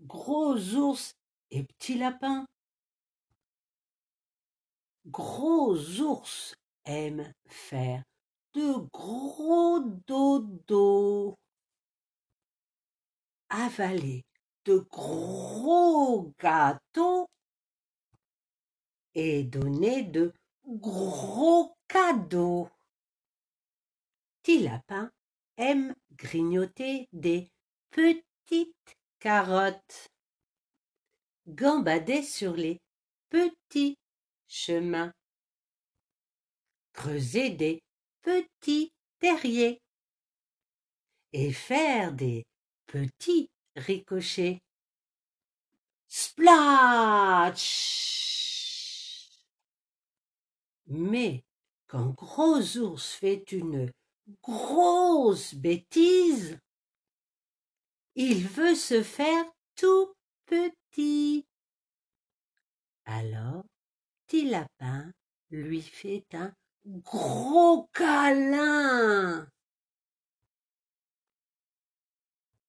gros ours et petit lapin. Gros ours aime faire de gros dodo, avaler de gros gâteaux et donner de gros cadeaux. Petit lapin aime grignoter des petites carottes, gambader sur les petits chemins, creuser des petits terriers. Et faire des petits ricochets. Splatch Mais quand Gros Ours fait une grosse bêtise, il veut se faire tout petit. Alors, petit lapin lui fait un gros câlin.